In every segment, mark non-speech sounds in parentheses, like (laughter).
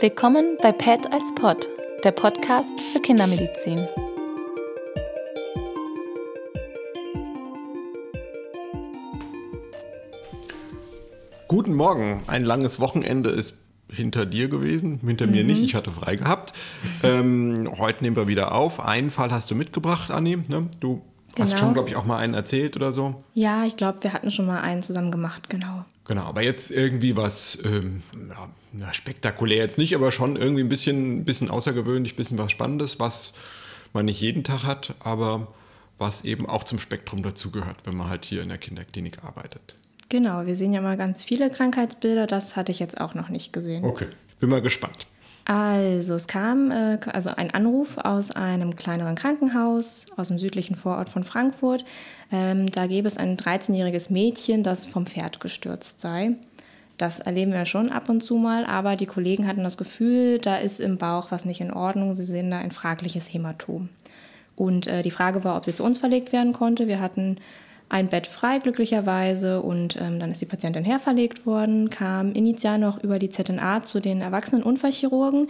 Willkommen bei PET als Pod, der Podcast für Kindermedizin. Guten Morgen. Ein langes Wochenende ist hinter dir gewesen, hinter mhm. mir nicht. Ich hatte frei gehabt. Ähm, heute nehmen wir wieder auf. Einen Fall hast du mitgebracht, Anni. Ne? Du Genau. Hast schon, glaube ich, auch mal einen erzählt oder so? Ja, ich glaube, wir hatten schon mal einen zusammen gemacht, genau. Genau, aber jetzt irgendwie was ähm, ja, spektakulär jetzt nicht, aber schon irgendwie ein bisschen, bisschen außergewöhnlich, ein bisschen was Spannendes, was man nicht jeden Tag hat, aber was eben auch zum Spektrum dazugehört, wenn man halt hier in der Kinderklinik arbeitet. Genau, wir sehen ja mal ganz viele Krankheitsbilder, das hatte ich jetzt auch noch nicht gesehen. Okay, bin mal gespannt. Also es kam äh, also ein Anruf aus einem kleineren Krankenhaus aus dem südlichen Vorort von Frankfurt. Ähm, da gäbe es ein 13-jähriges Mädchen, das vom Pferd gestürzt sei. Das erleben wir schon ab und zu mal, aber die Kollegen hatten das Gefühl, da ist im Bauch was nicht in Ordnung. Sie sehen da ein fragliches Hämatom. Und äh, die Frage war, ob sie zu uns verlegt werden konnte. Wir hatten ein Bett frei, glücklicherweise. Und ähm, dann ist die Patientin herverlegt worden, kam initial noch über die ZNA zu den Erwachsenenunfallchirurgen,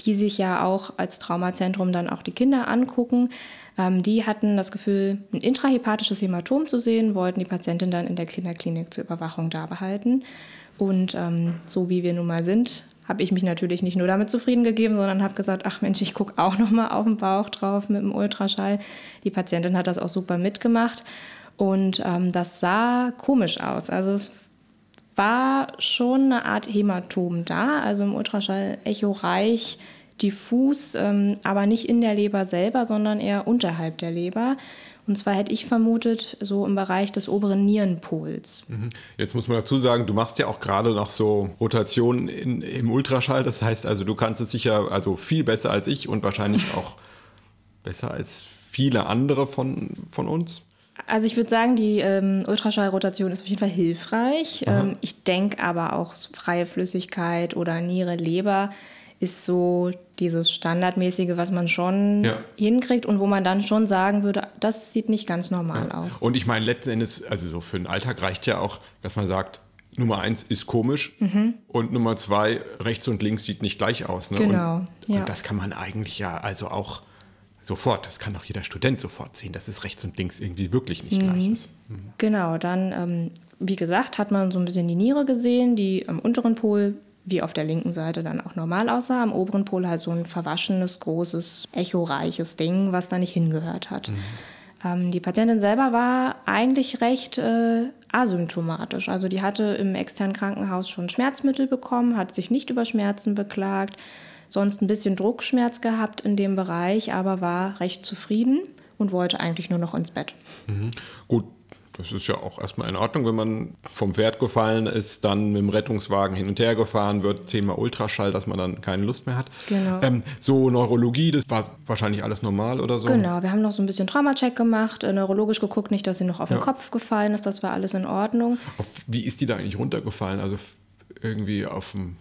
die sich ja auch als Traumazentrum dann auch die Kinder angucken. Ähm, die hatten das Gefühl, ein intrahepatisches Hämatom zu sehen, wollten die Patientin dann in der Kinderklinik zur Überwachung da behalten. Und ähm, so wie wir nun mal sind, habe ich mich natürlich nicht nur damit zufrieden gegeben, sondern habe gesagt, ach Mensch, ich gucke auch noch mal auf den Bauch drauf mit dem Ultraschall. Die Patientin hat das auch super mitgemacht und ähm, das sah komisch aus. Also es war schon eine Art Hämatom da, also im Ultraschall echoreich, diffus, ähm, aber nicht in der Leber selber, sondern eher unterhalb der Leber. Und zwar hätte ich vermutet, so im Bereich des oberen Nierenpols. Mhm. Jetzt muss man dazu sagen, du machst ja auch gerade noch so Rotationen in, im Ultraschall. Das heißt also, du kannst es sicher also viel besser als ich und wahrscheinlich (laughs) auch besser als viele andere von, von uns. Also ich würde sagen, die ähm, Ultraschallrotation ist auf jeden Fall hilfreich. Ähm, ich denke aber auch freie Flüssigkeit oder Niere, Leber ist so dieses Standardmäßige, was man schon ja. hinkriegt und wo man dann schon sagen würde, das sieht nicht ganz normal ja. aus. Und ich meine, letzten Endes, also so für den Alltag reicht ja auch, dass man sagt, Nummer eins ist komisch mhm. und Nummer zwei, rechts und links sieht nicht gleich aus. Ne? Genau. Und, ja. und das kann man eigentlich ja also auch sofort, das kann auch jeder Student sofort sehen, dass es rechts und links irgendwie wirklich nicht mhm. gleich ist. Mhm. Genau, dann, ähm, wie gesagt, hat man so ein bisschen die Niere gesehen, die am unteren Pol wie auf der linken Seite dann auch normal aussah. Am oberen Pol halt so ein verwaschenes, großes, echoreiches Ding, was da nicht hingehört hat. Mhm. Ähm, die Patientin selber war eigentlich recht äh, asymptomatisch. Also die hatte im externen Krankenhaus schon Schmerzmittel bekommen, hat sich nicht über Schmerzen beklagt sonst ein bisschen Druckschmerz gehabt in dem Bereich, aber war recht zufrieden und wollte eigentlich nur noch ins Bett. Mhm. Gut, das ist ja auch erstmal in Ordnung, wenn man vom Pferd gefallen ist, dann mit dem Rettungswagen hin und her gefahren wird, zehnmal Ultraschall, dass man dann keine Lust mehr hat. Genau. Ähm, so Neurologie, das war wahrscheinlich alles normal oder so? Genau, wir haben noch so ein bisschen Traumacheck gemacht, äh, neurologisch geguckt, nicht, dass sie noch auf ja. den Kopf gefallen ist, das war alles in Ordnung. Auf, wie ist die da eigentlich runtergefallen? Also irgendwie auf dem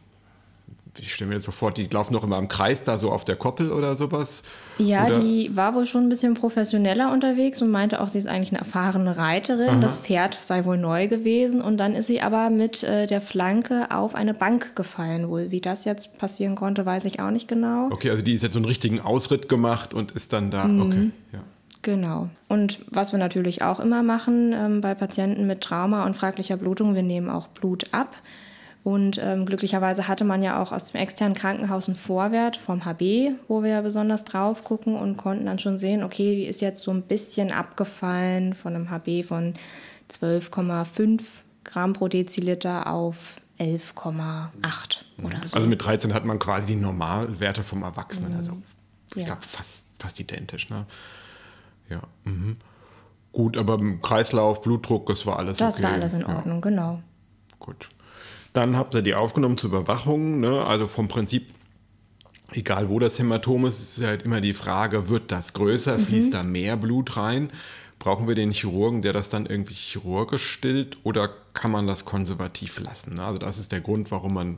ich stelle mir das so vor, die laufen noch immer im Kreis da so auf der Koppel oder sowas. Ja, oder? die war wohl schon ein bisschen professioneller unterwegs und meinte auch, sie ist eigentlich eine erfahrene Reiterin. Aha. Das Pferd sei wohl neu gewesen und dann ist sie aber mit äh, der Flanke auf eine Bank gefallen wohl. Wie das jetzt passieren konnte, weiß ich auch nicht genau. Okay, also die ist jetzt so einen richtigen Ausritt gemacht und ist dann da. Mhm. Okay, ja. Genau. Und was wir natürlich auch immer machen ähm, bei Patienten mit Trauma und fraglicher Blutung, wir nehmen auch Blut ab. Und ähm, glücklicherweise hatte man ja auch aus dem externen Krankenhaus einen Vorwert vom HB, wo wir ja besonders drauf gucken und konnten dann schon sehen, okay, die ist jetzt so ein bisschen abgefallen von einem HB von 12,5 Gramm pro Deziliter auf 11,8 oder so. Also mit 13 hat man quasi die Normalwerte vom Erwachsenen. Mhm. Also ich ja. glaube fast, fast identisch. Ne? Ja. Mhm. Gut, aber im Kreislauf, Blutdruck, das war alles das okay. Das war alles in Ordnung, ja. genau. Gut. Dann habt ihr die aufgenommen zur Überwachung. Ne? Also vom Prinzip, egal wo das Hämatom ist, ist halt immer die Frage, wird das größer, mhm. fließt da mehr Blut rein? Brauchen wir den Chirurgen, der das dann irgendwie chirurgisch stillt oder kann man das konservativ lassen? Also das ist der Grund, warum man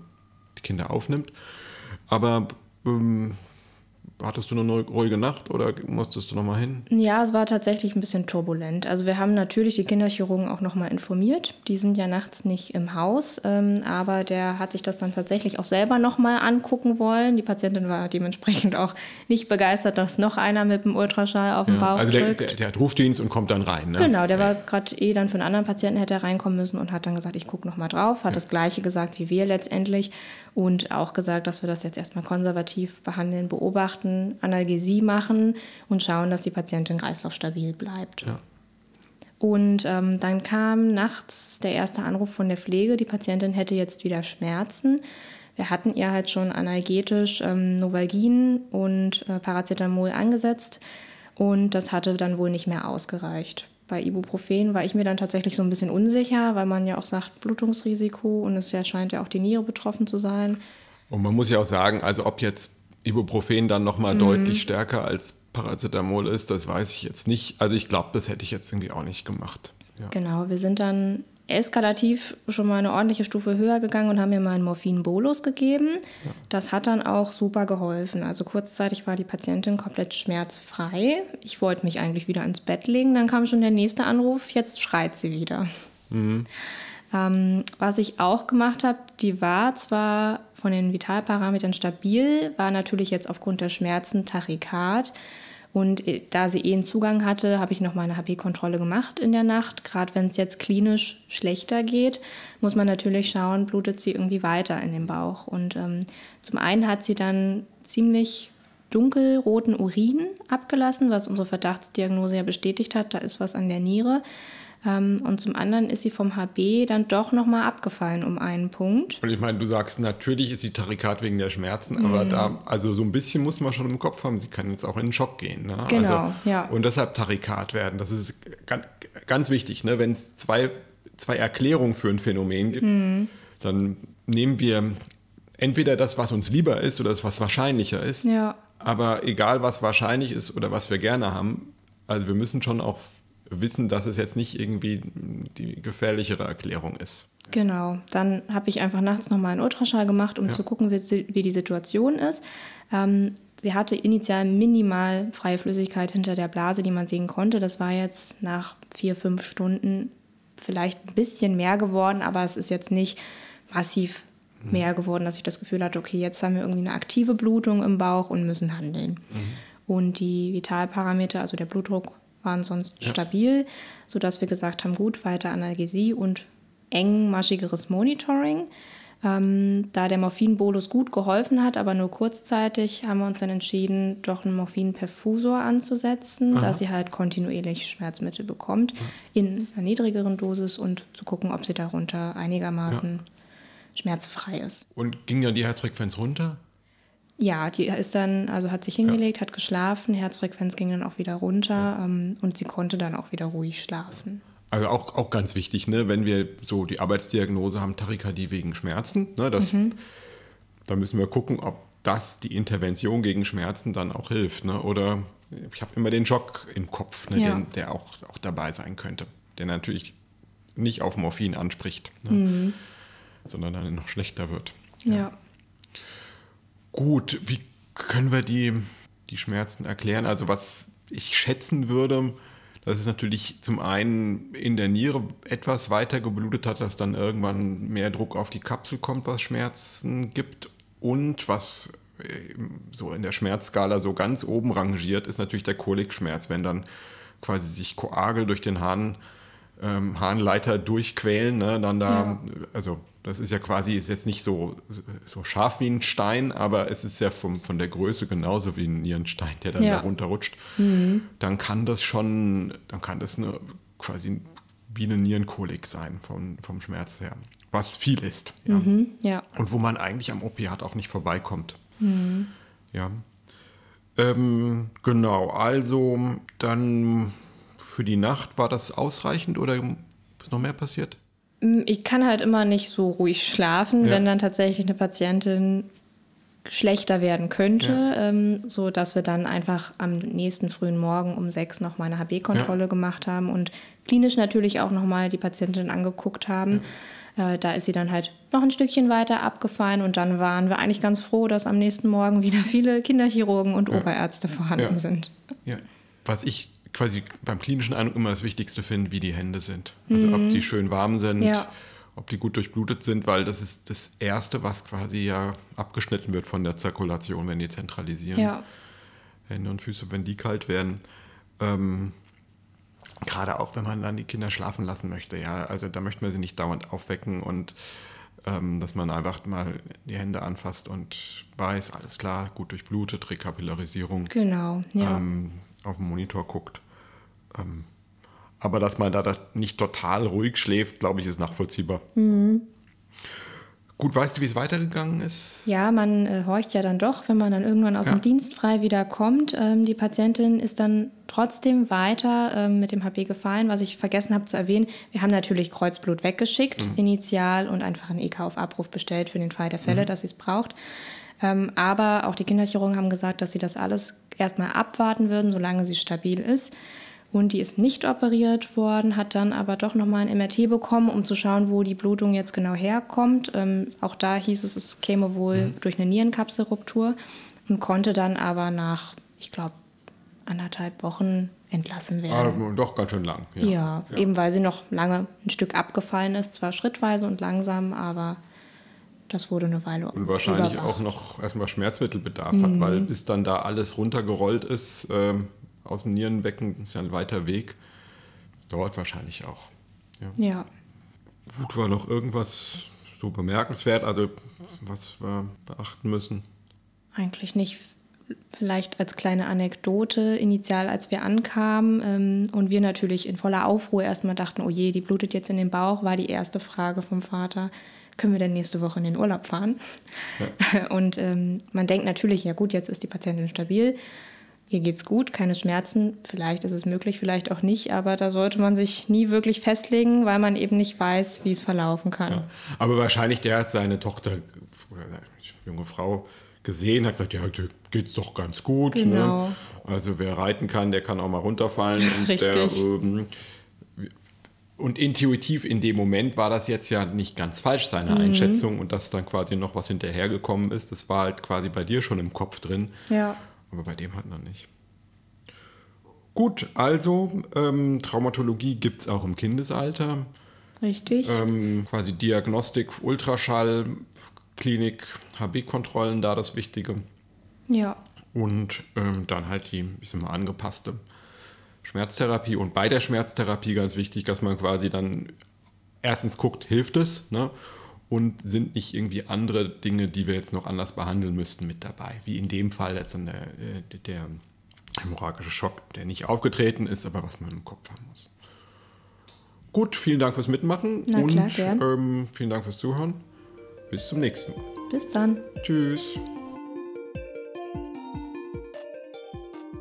die Kinder aufnimmt. Aber ähm, hattest du eine ruhige Nacht oder musstest du nochmal hin? Ja, es war tatsächlich ein bisschen turbulent. Also wir haben natürlich die Kinderchirurgen auch nochmal informiert. Die sind ja nachts nicht im Haus, ähm, aber der hat sich das dann tatsächlich auch selber nochmal angucken wollen. Die Patientin war dementsprechend auch nicht begeistert, dass noch einer mit dem Ultraschall auf den ja, Bauch also der, drückt. Der, der, hat Rufdienst und kommt dann rein. Ne? Genau, der ja. war gerade eh dann für einen anderen Patienten hätte er reinkommen müssen und hat dann gesagt, ich gucke nochmal drauf. Hat ja. das gleiche gesagt wie wir letztendlich und auch gesagt, dass wir das jetzt erstmal konservativ behandeln, beobachten, Analgesie machen und schauen, dass die Patientin kreislaufstabil bleibt. Ja. Und ähm, dann kam nachts der erste Anruf von der Pflege, die Patientin hätte jetzt wieder Schmerzen. Wir hatten ihr halt schon analgetisch ähm, Novalgin und äh, Paracetamol angesetzt und das hatte dann wohl nicht mehr ausgereicht bei Ibuprofen war ich mir dann tatsächlich so ein bisschen unsicher, weil man ja auch sagt Blutungsrisiko und es ja scheint ja auch die Niere betroffen zu sein. Und man muss ja auch sagen, also ob jetzt Ibuprofen dann nochmal mhm. deutlich stärker als Paracetamol ist, das weiß ich jetzt nicht. Also ich glaube, das hätte ich jetzt irgendwie auch nicht gemacht. Ja. Genau, wir sind dann eskalativ schon mal eine ordentliche Stufe höher gegangen und haben mir mal einen Morphin-Bolus gegeben. Ja. Das hat dann auch super geholfen. Also kurzzeitig war die Patientin komplett schmerzfrei. Ich wollte mich eigentlich wieder ins Bett legen. Dann kam schon der nächste Anruf, jetzt schreit sie wieder. Mhm. Ähm, was ich auch gemacht habe, die war zwar von den Vitalparametern stabil, war natürlich jetzt aufgrund der Schmerzen Tachykard. Und äh, da sie eh einen Zugang hatte, habe ich noch mal eine HP-Kontrolle gemacht in der Nacht. Gerade wenn es jetzt klinisch schlechter geht, muss man natürlich schauen, blutet sie irgendwie weiter in den Bauch. Und ähm, zum einen hat sie dann ziemlich dunkelroten Urin abgelassen, was unsere Verdachtsdiagnose ja bestätigt hat, da ist was an der Niere. Ähm, und zum anderen ist sie vom HB dann doch nochmal abgefallen um einen Punkt. Und ich meine, du sagst, natürlich ist sie Tarikat wegen der Schmerzen, aber mhm. da, also so ein bisschen muss man schon im Kopf haben, sie kann jetzt auch in den Schock gehen. Ne? Genau, also, ja. Und deshalb Tarikat werden, das ist ganz, ganz wichtig. Ne? Wenn es zwei, zwei Erklärungen für ein Phänomen gibt, mhm. dann nehmen wir entweder das, was uns lieber ist oder das, was wahrscheinlicher ist. Ja. Aber egal, was wahrscheinlich ist oder was wir gerne haben, also wir müssen schon auch wissen, dass es jetzt nicht irgendwie die gefährlichere Erklärung ist. Genau, dann habe ich einfach nachts nochmal einen Ultraschall gemacht, um ja. zu gucken, wie, wie, die Situation ist. Ähm, sie hatte initial minimal freie Flüssigkeit hinter der Blase, die man sehen konnte. Das war jetzt nach vier, fünf Stunden vielleicht ein bisschen mehr geworden, aber es ist jetzt nicht massiv mhm. mehr geworden, dass ich das Gefühl hatte, okay, jetzt haben wir irgendwie eine aktive Blutung im Bauch und müssen handeln. Mhm. Und die Vitalparameter, also der Blutdruck, waren sonst ja. stabil, sodass wir gesagt haben, gut, weiter Analgesie und engmaschigeres Monitoring. Ähm, da der Morphinbolus gut geholfen hat, aber nur kurzzeitig, haben wir uns dann entschieden, doch einen Morphinperfusor anzusetzen, Aha. da sie halt kontinuierlich Schmerzmittel bekommt, ja. in einer niedrigeren Dosis und zu gucken, ob sie darunter einigermaßen ja. schmerzfrei ist. Und ging dann die Herzfrequenz runter? Ja, die ist dann, also hat sich hingelegt, ja. hat geschlafen, Herzfrequenz ging dann auch wieder runter ja. ähm, und sie konnte dann auch wieder ruhig schlafen. Also auch, auch ganz wichtig, ne, wenn wir so die Arbeitsdiagnose haben, Tachykardie wegen Schmerzen, ne, das, mhm. da müssen wir gucken, ob das die Intervention gegen Schmerzen dann auch hilft. Ne, oder ich habe immer den Schock im Kopf, ne, ja. den, der auch, auch dabei sein könnte, der natürlich nicht auf Morphin anspricht, ne, mhm. sondern dann noch schlechter wird. ja. Gut, wie können wir die, die Schmerzen erklären? Also was ich schätzen würde, dass es natürlich zum einen in der Niere etwas weiter geblutet hat, dass dann irgendwann mehr Druck auf die Kapsel kommt, was Schmerzen gibt. Und was äh, so in der Schmerzskala so ganz oben rangiert, ist natürlich der Kolikschmerz, wenn dann quasi sich Koagel durch den Hahn, ähm, Harnleiter durchquälen, ne, dann da, ja. also das ist ja quasi, ist jetzt nicht so, so scharf wie ein Stein, aber es ist ja vom, von der Größe genauso wie ein Nierenstein, der dann ja. da runterrutscht. Mhm. Dann kann das schon, dann kann das eine, quasi wie eine Nierenkolik sein vom, vom Schmerz her. Was viel ist. Ja. Mhm, ja. Und wo man eigentlich am Opiat auch nicht vorbeikommt. Mhm. Ja. Ähm, genau, also dann für die Nacht war das ausreichend oder ist noch mehr passiert? Mm, ich kann halt immer nicht so ruhig schlafen, ja. wenn dann tatsächlich eine Patientin schlechter werden könnte, ja. ähm, so dass wir dann einfach am nächsten frühen Morgen um sechs noch mal eine HB-Kontrolle ja. gemacht haben und klinisch natürlich auch noch mal die Patientin angeguckt haben. Äh, da ist sie dann halt noch ein Stückchen weiter abgefallen und dann waren wir eigentlich ganz froh, dass am nächsten Morgen wieder viele Kinderchirurgen und ja. Oberärzte vorhanden ja. sind. Ja, was ich quasi beim klinischen Eindruck immer das Wichtigste finde, wie die Hände sind. Also mhm. ob die schön warm sind, ja. ob die gut durchblutet sind, weil das ist das Erste, was quasi ja abgeschnitten wird von der Zirkulation, wenn die zentralisieren. Ja. Hände und Füße, wenn die kalt werden. Ähm, Gerade auch, wenn man dann die Kinder schlafen lassen möchte. Ja, also da möchte man sie nicht dauernd aufwecken und ähm, dass man einfach mal die Hände anfasst und weiß, alles klar, gut durchblutet, Rekapillarisierung. Genau, ja. Ähm, auf dem Monitor guckt. Ähm, aber dass man da nicht total ruhig schläft, glaube ich, ist nachvollziehbar. Mhm. Gut, weißt du, wie es weitergegangen ist? Ja, man äh, horcht ja dann doch, wenn man dann irgendwann aus ja. dem Dienst frei wieder kommt. Ähm, die Patientin ist dann trotzdem weiter ähm, mit dem HB gefallen. Was ich vergessen habe zu erwähnen, wir haben natürlich Kreuzblut weggeschickt, mhm. initial und einfach ein EK auf Abruf bestellt für den Fall der Fälle, mhm. dass sie es braucht. Ähm, aber auch die Kinderchirurgen haben gesagt, dass sie das alles erstmal abwarten würden, solange sie stabil ist. Und die ist nicht operiert worden, hat dann aber doch nochmal ein MRT bekommen, um zu schauen, wo die Blutung jetzt genau herkommt. Ähm, auch da hieß es, es käme wohl mhm. durch eine Nierenkapselruptur und konnte dann aber nach, ich glaube, anderthalb Wochen entlassen werden. Ah, doch ganz schön lang. Ja. Ja, ja. eben weil sie noch lange ein Stück abgefallen ist, zwar schrittweise und langsam, aber das wurde eine Weile. Und wahrscheinlich überwacht. auch noch erstmal Schmerzmittelbedarf mhm. hat, weil bis dann da alles runtergerollt ist, ähm, aus dem Nierenbecken, ist ja ein weiter Weg. Dauert wahrscheinlich auch. Ja. ja. Gut, war noch irgendwas so bemerkenswert, also was wir beachten müssen? Eigentlich nicht. Vielleicht als kleine Anekdote, initial als wir ankamen ähm, und wir natürlich in voller Aufruhr erstmal dachten, oh je, die blutet jetzt in den Bauch, war die erste Frage vom Vater, können wir denn nächste Woche in den Urlaub fahren? Ja. (laughs) Und ähm, man denkt natürlich, ja gut, jetzt ist die Patientin stabil, ihr geht's gut, keine Schmerzen, vielleicht ist es möglich, vielleicht auch nicht, aber da sollte man sich nie wirklich festlegen, weil man eben nicht weiß, wie es verlaufen kann. Ja. Aber wahrscheinlich der hat seine Tochter oder seine junge Frau gesehen, hat gesagt, ja, geht's doch ganz gut. Ne? Genau. Ne? Also wer reiten kann, der kann auch mal runterfallen. Und Richtig. Der, ähm, und intuitiv in dem Moment war das jetzt ja nicht ganz falsch, seine mhm. Einschätzung, und dass dann quasi noch was hinterhergekommen ist, das war halt quasi bei dir schon im Kopf drin. Ja. Aber bei dem hat man nicht. Gut, also ähm, Traumatologie gibt es auch im Kindesalter. Richtig. Ähm, quasi Diagnostik, Ultraschall, Klinik, HB-Kontrollen, da das Wichtige. Ja. Und ähm, dann halt die, ich sag mal, angepasste Schmerztherapie. Und bei der Schmerztherapie ganz wichtig, dass man quasi dann erstens guckt, hilft es, ne? Und sind nicht irgendwie andere Dinge, die wir jetzt noch anders behandeln müssten, mit dabei. Wie in dem Fall jetzt der, äh, der, der hämorrhagische Schock, der nicht aufgetreten ist, aber was man im Kopf haben muss. Gut, vielen Dank fürs Mitmachen Na und klar. Ähm, vielen Dank fürs Zuhören. Bis zum nächsten Mal. Bis dann. Tschüss.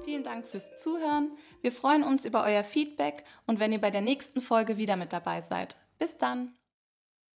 Vielen Dank fürs Zuhören. Wir freuen uns über euer Feedback und wenn ihr bei der nächsten Folge wieder mit dabei seid. Bis dann.